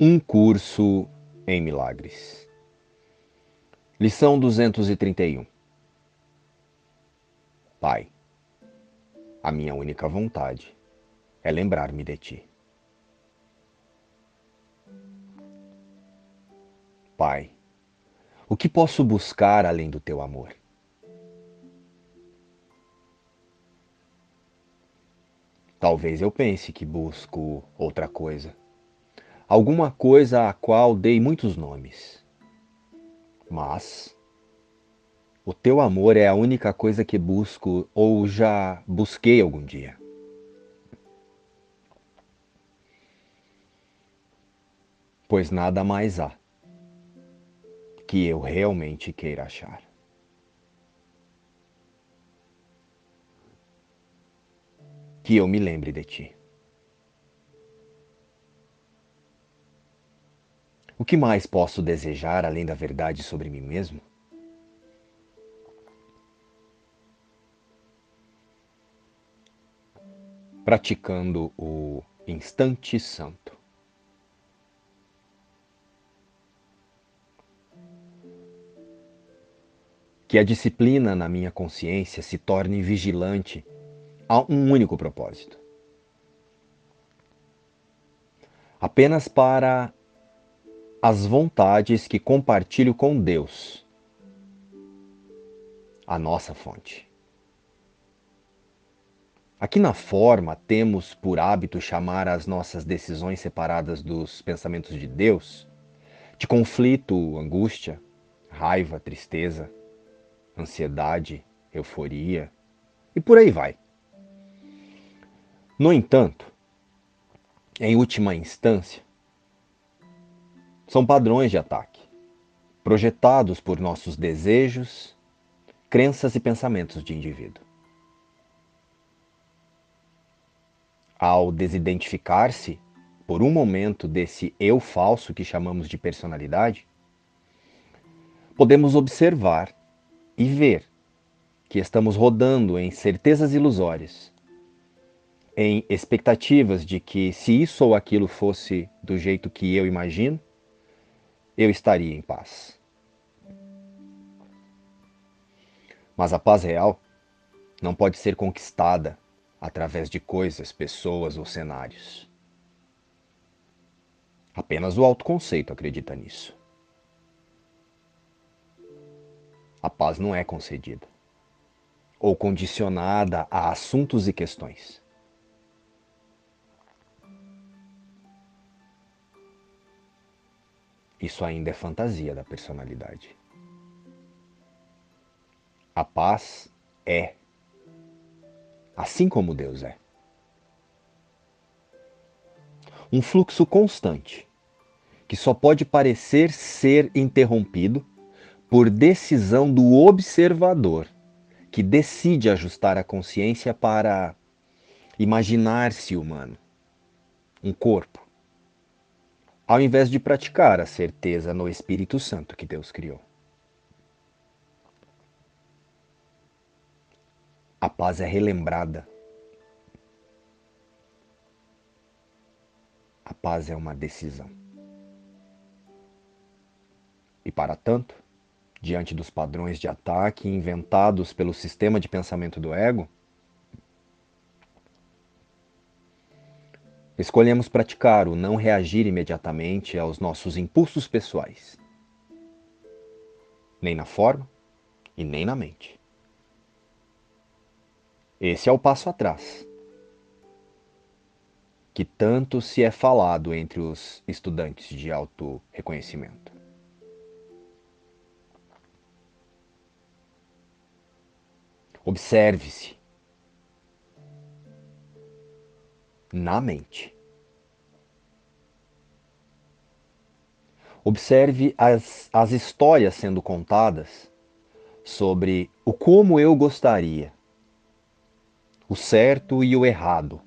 Um curso em milagres. Lição 231. Pai, a minha única vontade é lembrar-me de ti. Pai, o que posso buscar além do teu amor? Talvez eu pense que busco outra coisa alguma coisa a qual dei muitos nomes. Mas o teu amor é a única coisa que busco ou já busquei algum dia. Pois nada mais há que eu realmente queira achar. Que eu me lembre de ti. O que mais posso desejar além da verdade sobre mim mesmo? Praticando o instante santo. Que a disciplina na minha consciência se torne vigilante a um único propósito. Apenas para as vontades que compartilho com Deus, a nossa fonte. Aqui na forma, temos por hábito chamar as nossas decisões separadas dos pensamentos de Deus de conflito, angústia, raiva, tristeza, ansiedade, euforia e por aí vai. No entanto, em última instância, são padrões de ataque, projetados por nossos desejos, crenças e pensamentos de indivíduo. Ao desidentificar-se por um momento desse eu falso que chamamos de personalidade, podemos observar e ver que estamos rodando em certezas ilusórias, em expectativas de que se isso ou aquilo fosse do jeito que eu imagino, eu estaria em paz. Mas a paz real não pode ser conquistada através de coisas, pessoas ou cenários. Apenas o autoconceito acredita nisso. A paz não é concedida ou condicionada a assuntos e questões. Isso ainda é fantasia da personalidade. A paz é, assim como Deus é. Um fluxo constante, que só pode parecer ser interrompido por decisão do observador, que decide ajustar a consciência para imaginar-se humano, um corpo, ao invés de praticar a certeza no Espírito Santo que Deus criou. A paz é relembrada. A paz é uma decisão. E para tanto, diante dos padrões de ataque inventados pelo sistema de pensamento do ego, Escolhemos praticar o não reagir imediatamente aos nossos impulsos pessoais, nem na forma e nem na mente. Esse é o passo atrás, que tanto se é falado entre os estudantes de auto-reconhecimento. Observe-se na mente. Observe as, as histórias sendo contadas sobre o como eu gostaria, o certo e o errado,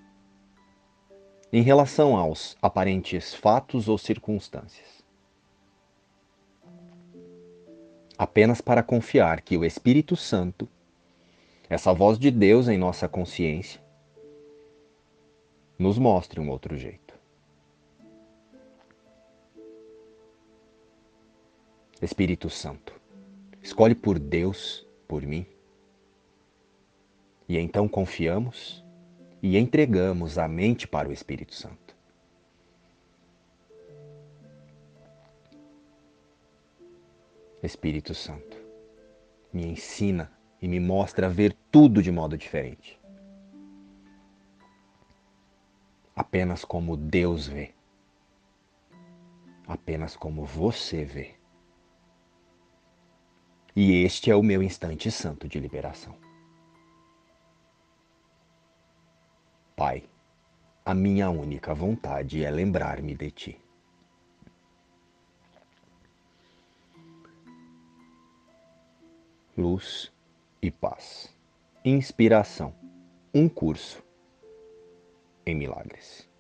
em relação aos aparentes fatos ou circunstâncias. Apenas para confiar que o Espírito Santo, essa voz de Deus em nossa consciência, nos mostre um outro jeito. Espírito Santo, escolhe por Deus, por mim. E então confiamos e entregamos a mente para o Espírito Santo. Espírito Santo, me ensina e me mostra a ver tudo de modo diferente. Apenas como Deus vê. Apenas como você vê. E este é o meu instante santo de liberação. Pai, a minha única vontade é lembrar-me de Ti. Luz e paz. Inspiração. Um curso em milagres.